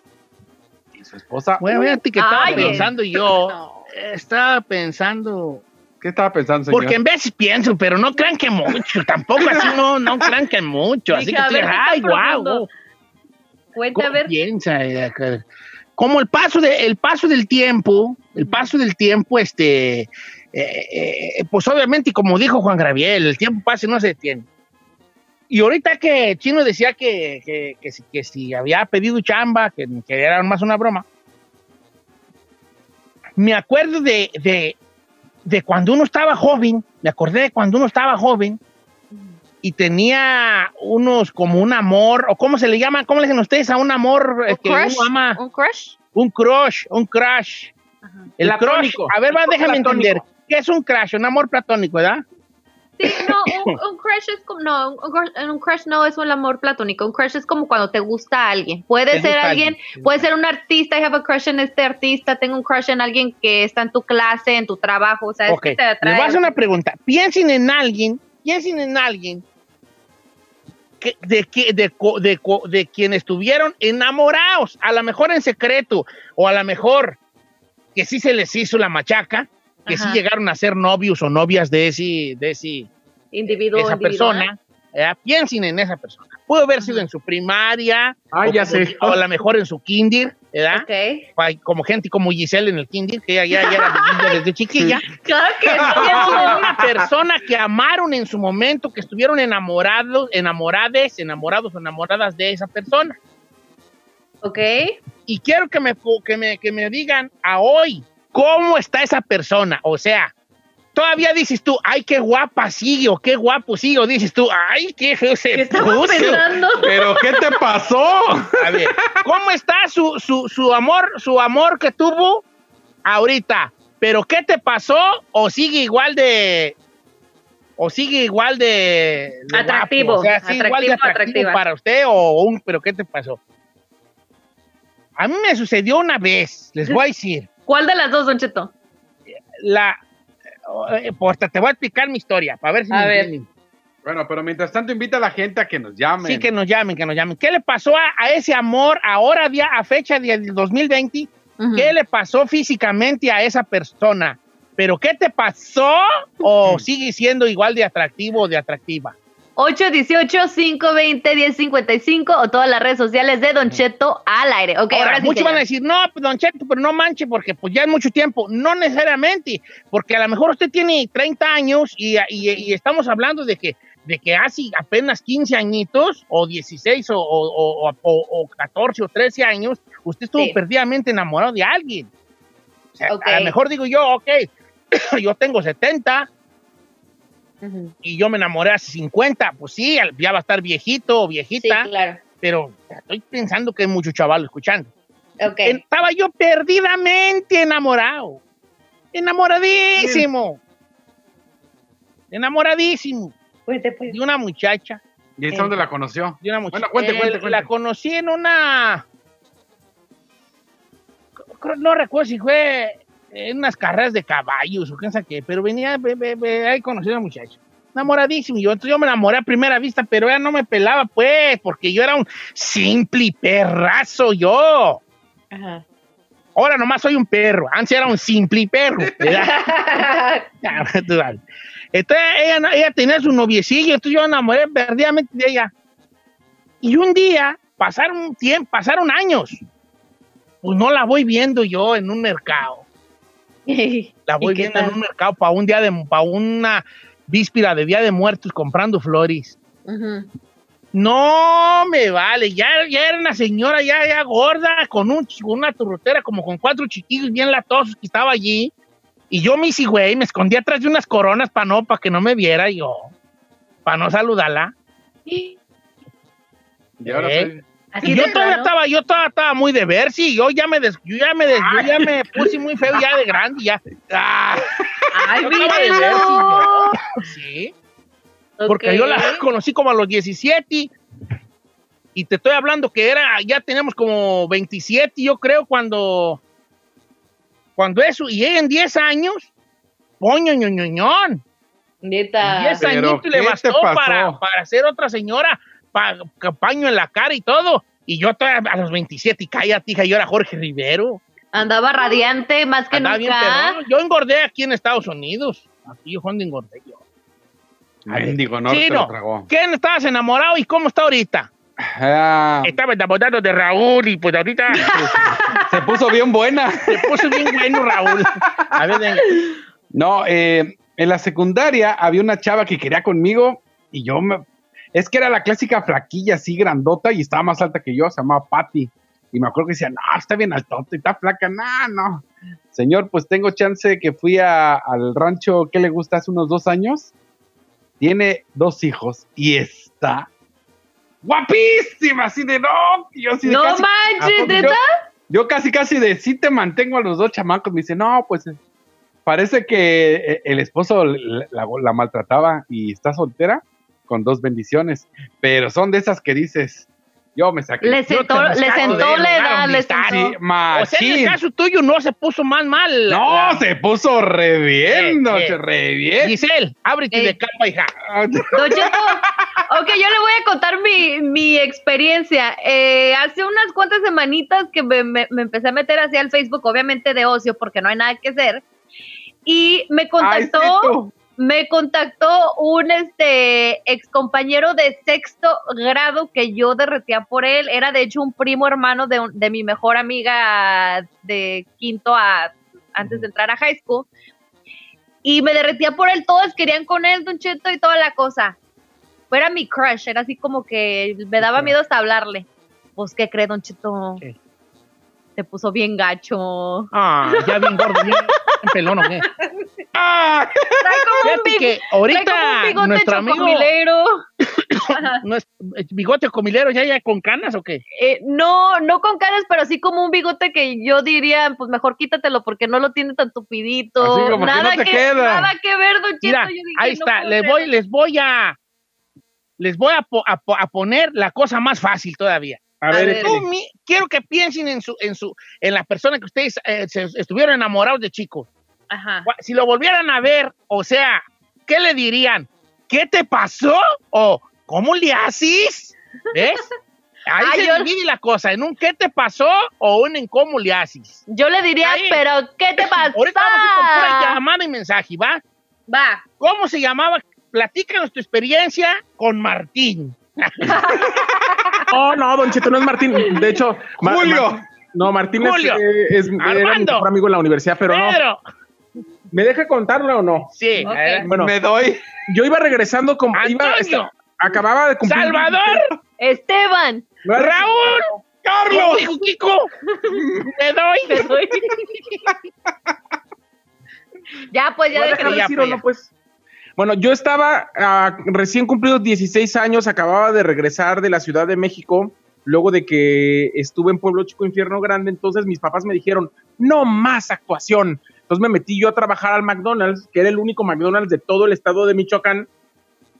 y su esposa. Bueno, fíjate que estaba pensando yo. No. Estaba pensando. ¿Qué estaba pensando, señor? Porque en veces pienso, pero no crean que mucho. Tampoco así, no, no crean que mucho. Así Dije, que tú ver, digas, ¿qué tan ay, guau. profundo? Cuente, a ¿Cómo ver. piensa? eh, Como el paso, de, el paso del tiempo, el paso del tiempo, este, eh, eh, pues obviamente, y como dijo Juan Graviel, el tiempo pasa y no se detiene. Y ahorita que Chino decía que, que, que si, que si había pedido chamba, que, que era más una broma, me acuerdo de, de, de cuando uno estaba joven, me acordé de cuando uno estaba joven y tenía unos como un amor, o cómo se le llama, cómo le dicen ustedes a un amor eh, ¿Un que crush? uno ama, ¿Un crush? un crush, un crush. El crush, Platónico. a ver, va, déjame Platónico. entender. ¿Qué es un crush? Un amor platónico, ¿verdad? Sí, no, un, un crush es como, no, un crush, un crush no es un amor platónico, un crush es como cuando te gusta a alguien. Puede ser alguien, puede ser un artista, I have a crush en este artista, tengo un crush en alguien que está en tu clase, en tu trabajo, o sea, es Ok, que te les atrae. voy a hacer una pregunta. Piensen en alguien, piensen en alguien que, de, que- de, de, de quien estuvieron enamorados, a lo mejor en secreto, o a lo mejor que sí se les hizo la machaca, que sí llegaron a ser novios o novias de ese, de ese, individuo, esa individual. persona. ¿verdad? Piensen en esa persona. Pudo haber sido en su primaria, o, ya como- sé. o a lo mejor en su kinder, ¿verdad? Ok. Pa- Como gente como Giselle en el kinder, que ella ya, ya era desde chiquilla. Claro que Piensen en no. una persona que amaron en su momento, que estuvieron enamorados, enamorades, enamorados o enamoradas de esa persona. Ok. y quiero que me, que me, que me digan a hoy cómo está esa persona. O sea, todavía dices tú, ay, qué guapa sigue o qué guapo sigue, o dices tú, ay, qué feo se ¿Qué estaba puso. pensando? ¿Pero qué te pasó? A ver, ¿cómo está su, su, su amor, su amor que tuvo ahorita? ¿Pero qué te pasó? ¿O sigue igual de... O sigue igual de... de Atractivo, guapo? O sea, sí, igual de atractivo, atractivo para usted o un... ¿Pero qué te pasó? A mí me sucedió una vez, les voy a decir. ¿Cuál de las dos, Don Cheto? La... eh, pues te voy a explicar mi historia, para ver si A me ver. entienden. Bueno, pero mientras tanto invita a la gente a que nos llamen. Sí, que nos llamen, que nos llamen. ¿Qué le pasó a, a ese amor ahora, día, a fecha del 2020? Ujú. ¿Qué le pasó físicamente a esa persona? ¿Pero qué te pasó? ¿O sigue siendo igual de atractivo o de atractiva? 818-520-1055 o todas las redes sociales de Don Cheto al aire. Ok, ahora, Ahora, sí. muchos van a decir, no, pues, Don Cheto, pero no manche, porque pues ya es mucho tiempo. No necesariamente, porque a lo mejor usted tiene 30 años y, y- y estamos hablando de que, de que hace apenas 15 añitos, o 16, o, o- o- o- o 14 o 13 años, usted estuvo Sí. perdidamente enamorado de alguien. O sea, Ok. A lo mejor digo yo, ok, yo tengo 70 Y yo me enamoré hace 50, pues sí, ya va a estar viejito o Sí, viejita, claro. pero estoy pensando que hay mucho chaval escuchando. Ok. Estaba yo perdidamente enamorado. Enamoradísimo. Enamoradísimo. Cuente, pues. De una muchacha. ¿Y esa dónde la conoció? De una muchacha. Bueno, cuente, Eh, cuente, cuente. La conocí en una. No recuerdo si fue en unas carreras de caballos o qué sé qué, pero venía, ve- ve- ve, ahí conocí a una muchacha. Enamoradísimo. Yo, entonces yo me enamoré a primera vista, pero ella no me pelaba, pues, porque yo era un simple perrazo, yo. Ajá. Ahora nomás soy un perro. Antes era un simple perro. Entonces ella tenía su noviecillo, entonces yo me enamoré perdidamente de ella. Y un día, pasaron tiempo, pasaron años. Pues no la voy viendo yo en un mercado. La voy ¿Y qué viendo en un mercado para un día de, para una víspera de Día de Muertos comprando flores. No me vale, ya, ya era una señora ya, ya gorda, con un, una turrotera como con cuatro chiquillos bien latosos que estaba allí. Y yo me hice, güey, me escondí atrás de unas coronas para no, para que no me viera yo, para no saludarla. Y ahora ¿Eh? soy- Así Y yo todavía raro. estaba, yo todavía estaba muy de ver, sí, yo ya me, des- yo ya me, des- yo ya me puse muy feo ya de grande, ya. Ah, Ay, yo estaba de ver, míralo. sí, porque Ok. yo la conocí como a los 17 y te estoy hablando que era, ya tenemos como 27 yo creo cuando, cuando eso, y ella en 10 años, poño, ñoñoñón, Neta. 10 Pero, añitos le ¿qué te bastó para, para ser otra señora, pa, paño en la cara y todo, y yo todavía a los 27 y cállate, hija, yo era Jorge Rivero, Andaba radiante más que andaba nunca. yo engordé aquí en Estados Unidos, aquí yo cuando engordé yo. Mendigo, no Sí, lo no. tragó. ¿Quién estabas enamorado y cómo está ahorita? Ah, Estaba enamorado de Raúl y pues ahorita se puso bien buena. se puso bien bueno Raúl. A ver, venga. No, eh, en la secundaria había una chava que quería conmigo y yo me... Es que era la clásica flaquilla así grandota y estaba más alta que yo, se llamaba Patty. Y me acuerdo que decía, no, está bien altota y está flaca. No, no. Señor, pues tengo chance que fui a- al rancho, ¿qué le gusta? Hace unos dos años. Tiene dos hijos y está guapísima, así de no. Yo así de No casi- ¿A manches, ¿neta? yo, yo casi, casi de sí te mantengo a los dos chamacos. Me dice, no, pues eh, parece que eh, el esposo la, la- la maltrataba y está soltera con dos bendiciones. Pero son de esas que dices, yo me saqué. Le sentó, le sentó la edad, le sentó. O sea, en el caso tuyo no se puso más mal. No, La- se puso re bien, Eh, no, eh. se re bien. Giselle, ábrete Ey. de capa, hija. Don Cheto, ok, yo le voy a contar mi, mi experiencia. Eh, hace unas cuantas semanitas que me, me- me empecé a meter hacia el Facebook, obviamente de ocio, porque no hay nada que hacer. Y me Ay, sí, contactó. Me contactó un este ex compañero de sexto grado que yo derretía por él. Era de hecho un primo hermano de, de mi mejor amiga de quinto a antes de entrar a high school. Y me derretía por él, todos querían con él, Don Cheto, y toda la cosa. Era mi crush, era así como que me daba miedo hasta hablarle. Pues, ¿qué cree, Don Cheto? ¿Qué? Te puso bien gacho. Ah, ya bien gordo, bien, bien pelón. Trae como un, que trae como ahorita un bigote nuestro amigo chocomilero. no es, eh, bigote comilero ya ya con canas o qué? Eh, no, no con caras, pero sí como un bigote que yo diría, pues mejor quítatelo porque no lo tiene tan tupidito. Así como que nada no te queda. Nada que ver, Don Cheto. Mira, Yo dije, ahí no está, puede les voy, les voy a les voy a, po- a po- a poner la cosa más fácil todavía. A A ver. Tú, mi- quiero que piensen en su, en su, en la persona que ustedes eh, se- estuvieron enamorados de chico. Ajá. Si lo volvieran a ver, o sea, ¿qué le dirían? ¿Qué te pasó? ¿O cómo le haces? ¿Ves? Ahí Ah, se yo- divide la cosa, en un ¿qué te pasó? o un en cómo le haces. Yo le diría, Ahí. pero ¿qué te pasa? Ahorita vamos a ir con pura llamada y mensaje, ¿va? Va. ¿Cómo se llamaba? Platícanos tu experiencia con Martín. No, no, Don Cheto, no es Martín. De hecho, Julio. Ma- no, Martín es- Julio. eh, es, era mi mejor amigo en la universidad, pero no. ¿Me deja contarlo o no? Sí. Bueno, Me doy. yo iba regresando como. Iba, Antonio. acababa de cumplir. Salvador. Esteban. No Raúl. ¡Carlos! Hijo, Kiko. Te doy. Te doy. ya, pues, ya ¿Me va a déjalo. dejar ya, decir pues, o no, pues? Bueno, yo estaba ah, recién cumplidos 16 años, acababa de regresar de la Ciudad de México, luego de que estuve en Pueblo Chico Infierno Grande, entonces mis papás me dijeron, no más actuación. Entonces me metí yo a trabajar al McDonald's, que era el único McDonald's de todo el estado de Michoacán.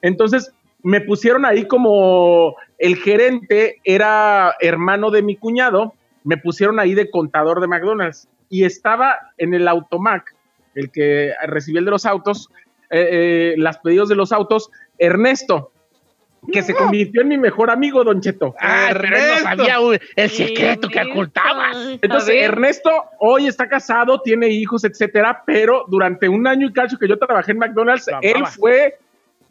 Entonces me pusieron ahí como el gerente era hermano de mi cuñado, me pusieron ahí de contador de McDonald's y estaba en el automac, el que recibía el de los autos, eh, eh, las pedidos de los autos, Ernesto, que se convirtió en mi mejor amigo, Don Cheto. Ah, pero él no Ernesto. sabía el secreto que Ernesto. ocultabas. Entonces. Ernesto hoy está casado, tiene hijos, etcétera, pero durante un año y cacho que yo trabajé en McDonald's, Lo él fue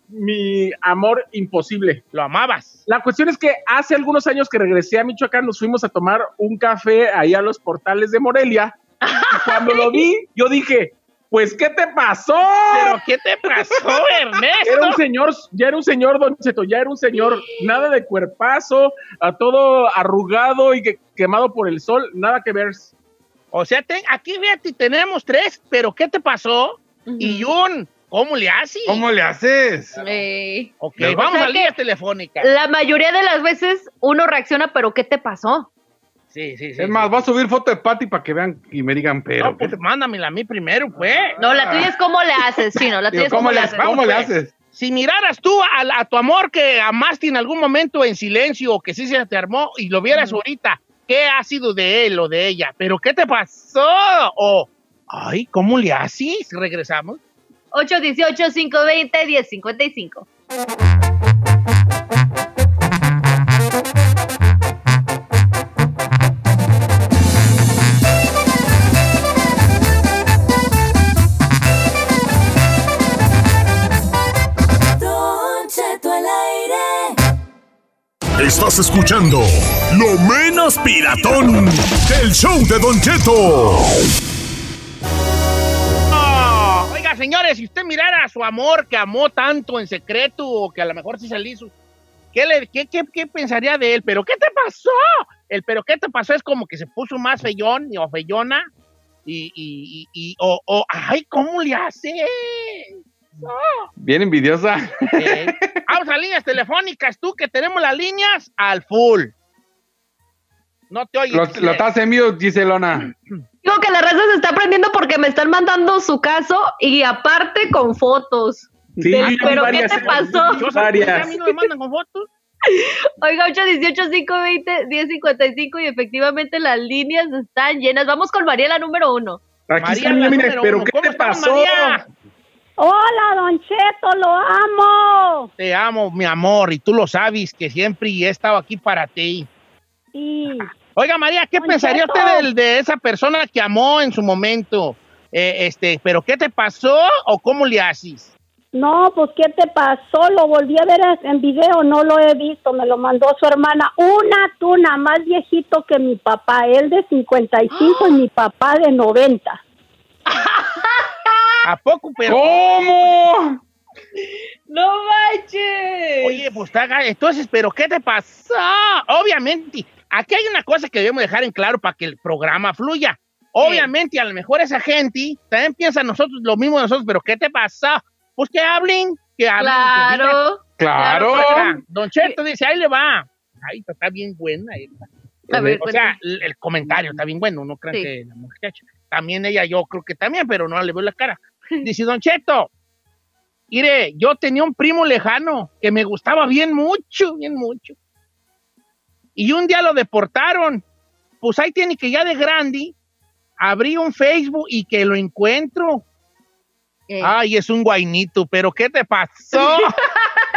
mi amor imposible. Lo amabas. La cuestión es que hace algunos años que regresé a Michoacán, nos fuimos a tomar un café ahí a los portales de Morelia. Y cuando lo vi, yo dije, pues, ¿qué te pasó? ¿Pero qué te pasó, Ernesto? Era un señor, ya era un señor, Don Cheto, ya era un señor, nada de cuerpazo, a todo arrugado y que- quemado por el sol, nada que ver. O sea, te- aquí fíjate, tenemos tres, pero ¿qué te pasó? Y un, ¿cómo le haces? ¿Cómo le haces? Eh, Ok, O vamos sea a línea telefónica. la mayoría de las veces uno reacciona, pero ¿qué te pasó? Sí, sí, sí. Es más, voy a subir foto de Patty para que vean y me digan, pero. No, pues mándamela a mí primero, pues. No, la tuya es cómo le haces, Chino. La tuya Digo, es cómo, ¿Cómo, le haces. ¿cómo le pues. haces? Si miraras tú a tu amor que amaste en algún momento en silencio o que sí se te armó y lo vieras ahorita, ¿qué ha sido de él o de ella? ¿Pero qué te pasó? O, ay, ¿cómo le haces? Regresamos. 818-520-1055. Estás escuchando lo menos piratón del show de Don Cheto. Oiga, señores, si usted mirara a su amor que amó tanto en secreto o que a lo mejor sí se le hizo, ¿qué, le, qué, qué- qué pensaría de él? ¿Pero qué te pasó? El pero qué te pasó es como que se puso más feyón o feyona y, y, y, y- o, o, ay, ¿cómo le hace? Bien envidiosa. Vamos a líneas telefónicas, tú que tenemos las líneas al full. No te oyes. Lo, estás en mute, Giselona. Digo que la raza se está aprendiendo porque me están mandando su caso y aparte con fotos. Sí, pero ¿qué varias, te eh, pasó? Yo varias. a mí no me mandan con fotos. Oiga, 818-520-1055 y efectivamente las líneas están llenas. Vamos con Mariela número uno. Aquí María, está, la mira, mira, número pero uno. ¿qué ¿Cómo te pasó? María? Hola, Don Cheto, lo amo. Te amo, mi amor, y tú lo sabes que siempre he estado aquí para ti. Sí. Oiga, María, ¿qué Don pensaría Cheto. usted de, esa persona que amó en su momento? Eh, este, ¿Pero qué te pasó o cómo le haces? No, pues ¿qué te pasó? Lo volví a ver en video, no lo he visto, me lo mandó su hermana. Una tuna más viejito que mi papá, él de 55 y mi papá de 90. ¿A poco? Pero, ¿Cómo? ¡No manches! oye, pues entonces, pero ¿qué te pasó? Obviamente, aquí hay una cosa que debemos dejar en claro para que el programa fluya. Obviamente, a lo mejor esa gente también piensa nosotros lo mismo de nosotros, pero ¿qué te pasó? Pues que hablen, que hablen. que. Claro. Claro. Mira, Don Cheto dice, ahí le va. Ahí está, está bien buena. esta. A ver, o sea, el, el comentario está bien bueno, no crean Sí. que la muchacha. También ella, yo creo que también, pero no le veo la cara. Dice, Don Cheto, mire, yo tenía un primo lejano que me gustaba bien mucho, bien mucho. Y un día lo deportaron. Pues ahí tiene que ya de grande abrí un Facebook y que lo encuentro. Eh. Ay, es un guainito, pero ¿qué te pasó?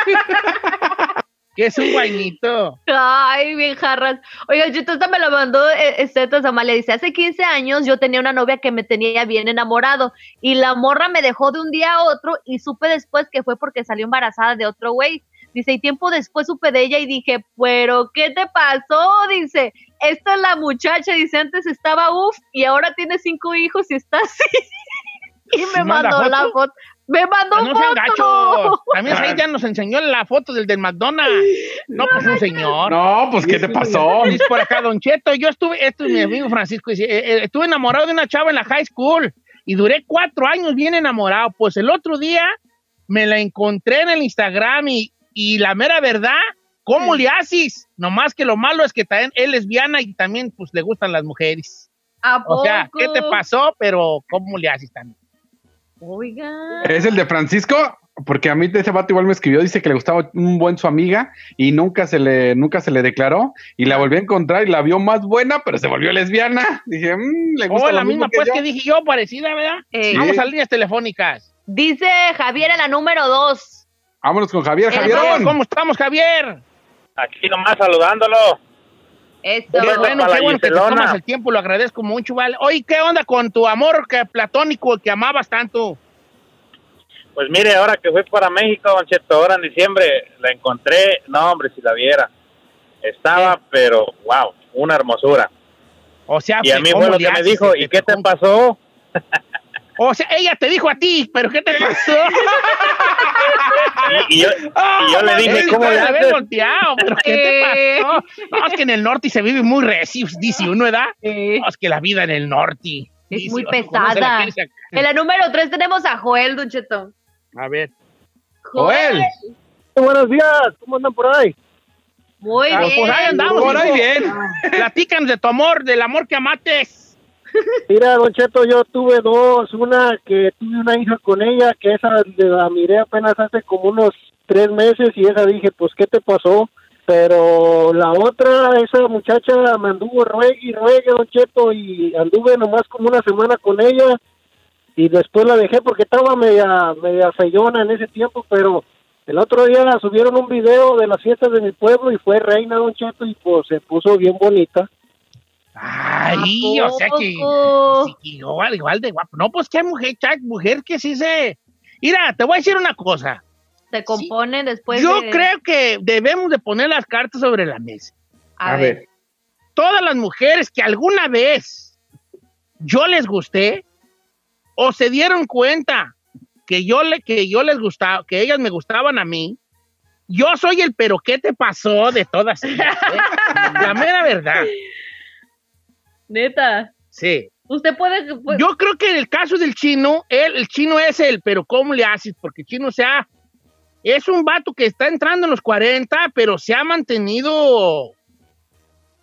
¿Qué es un guainito? Ay, bien jarras. Oiga, yo esta me lo mandó eh, Estetas Amalia. Dice, hace 15 años yo tenía una novia que me tenía bien enamorado y la morra me dejó de un día a otro y supe después que fue porque salió embarazada de otro güey. Dice, y tiempo después supe de ella y dije, pero ¿qué te pasó? Dice, esta es la muchacha. Dice, antes estaba uff y ahora tiene cinco hijos y está así. y me ¿Sí manda mandó la foto? Me mandó no sean foto. gachos. También ahí ya nos enseñó la foto del del McDonald's. No, pues un señor. No, pues ¿qué te pasó? Dice por acá, Don Cheto, yo estuve, esto es mi amigo Francisco, dice, eh, eh, estuve enamorado de una chava en la high school y duré cuatro años bien enamorado. Pues el otro día me la encontré en el Instagram y, y la mera verdad, ¿cómo le haces? Nomás que lo malo es que también él es lesbiana y también pues le gustan las mujeres. ¿A O sea, ¿qué te poco? pasó? Pero ¿cómo le haces también? Oiga. Es el de Francisco, porque a mí ese vato igual me escribió, dice que le gustaba un buen su amiga y nunca se le, nunca se le declaró y la volvió a encontrar y la vio más buena, pero se volvió lesbiana. Dije, "Mm, le gusta Oh, lo la mismo misma pues yo". que dije yo, parecida, ¿verdad? Eh. Vamos a líneas telefónicas. Dice Javier en la número dos. Vámonos con Javier, Eh, Javierón. ¿Cómo estamos, Javier? Aquí nomás saludándolo. Esto. Qué Bueno, qué bueno que te tomas el tiempo, lo agradezco mucho, ¿vale? Oye, ¿qué onda con tu amor que, platónico que amabas tanto? Pues mire, ahora que fui para México, Don Cheto, ahora en diciembre la encontré. No, hombre, si la viera. Estaba, pero wow, una hermosura. O sea, Y a mí ¿cómo fue lo que me dijo, ¿y qué te pasó? O sea, ella te dijo a ti, pero ¿qué te pasó? Y, yo, y yo le dije, Ey, ¿cómo le haces? volteado, pero ¿qué te pasó? No, es que en el norte se vive muy recio, dice uno, ¿verdad? No, es que la vida en el norte. Es dice muy uno, ¿cómo se la pesada. En la número tres tenemos a Joel, Don Cheto. A ver. Joel. Buenos días, ¿cómo andan por ahí? Muy Ah, bien. pues ahí andamos. Por ahí bien. Platícanos de tu amor, del amor que amates. Mira, Don Cheto, yo tuve dos. Una que tuve una hija con ella, que esa la miré apenas hace como unos tres meses y esa dije, pues, ¿qué te pasó? Pero la otra, esa muchacha me anduvo ruegue y ruegue, Don Cheto, y anduve nomás como una semana con ella y después la dejé porque estaba media, media feyona en ese tiempo, pero el otro día subieron un video de las fiestas de mi pueblo y fue reina, Don Cheto, y pues se puso bien bonita. Ay, ¿A o sea que, sí, igual, igual de guapo. No, pues qué mujer, cha- mujer que sí se... Mira, te voy a decir una cosa. Se compone después Yo de... creo que debemos de poner las cartas sobre la mesa. A, A ver. ver. Todas las mujeres que alguna vez yo les gusté o se dieron cuenta que yo, le, que yo les gustaba, que ellas me gustaban a mí, yo soy el pero ¿qué te pasó de todas ellas? eh? La mera verdad. Neta. Sí. Usted puede... puede- Yo creo que en el caso del chino, él, el chino es el, pero ¿cómo le haces? Porque el chino, o sea, es un vato que está entrando en los 40, pero se ha mantenido.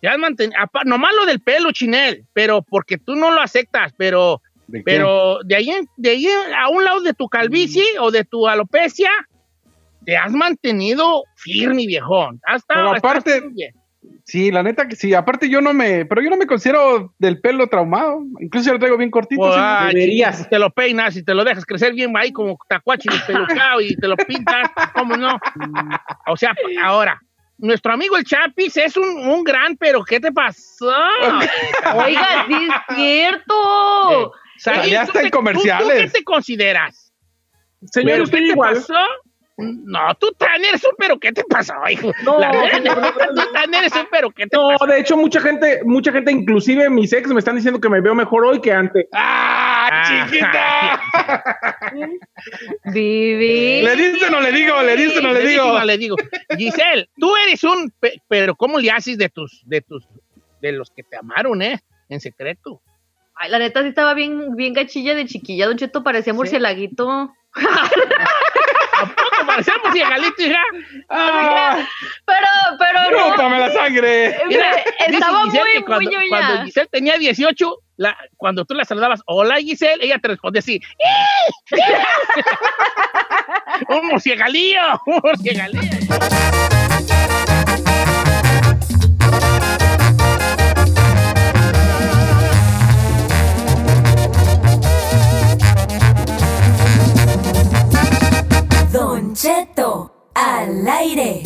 Se ha mantenido. Nomás lo del pelo, chinel, pero porque tú no lo aceptas, pero. ¿De? Pero de ahí, en- de ahí en- a un lado de tu calvicie o de tu alopecia, te has mantenido firme, viejón. Has estado- Pero aparte- bien. Sí, la neta que sí. Aparte yo no me, pero yo no me considero del pelo traumado. Incluso yo lo traigo bien cortito. Sí. ah, chico, te lo peinas y te lo dejas crecer bien ahí como tacuachi despelucado y te lo pintas, ¿cómo no? O sea, ahora, nuestro amigo el Chapis es un, un gran, pero ¿qué te pasó? Oiga, sí es cierto. ¿tú hasta en te- tú- ¿Tú, comerciales. qué te consideras? Señor, ¿Pero usted qué te igual. pasó? No, tú tan eres un pero, ¿qué te pasó, hijo? No, La neta, no, no, no, tú tan eres un pero, ¿qué te No, pasó? de hecho, mucha gente, mucha gente, inclusive mis ex, me están diciendo que me veo mejor hoy que antes. ¡Ah, chiquita! Vivi. ¿Le diste o no le digo? ¿Le diste o no le dije, digo? no le digo. Giselle, tú eres un, pe- pero ¿cómo le haces de tus, de tus, de los que te amaron, eh? En secreto. Ay, la neta sí estaba bien, bien gachilla de chiquilla. Don Cheto parecía murcielaguito. ¿Cómo parecemos galito, hija? Ah, Pero, pero no. ¡Chúpame la sangre! Eh, Mira, estaba muy, cuando, muy ñoña. cuando Giselle tenía 18, la, cuando tú la saludabas, hola Giselle, ella te respondía así. ¡Un murciégalillo! ¡Un murciégalillo! Don Cheto al aire.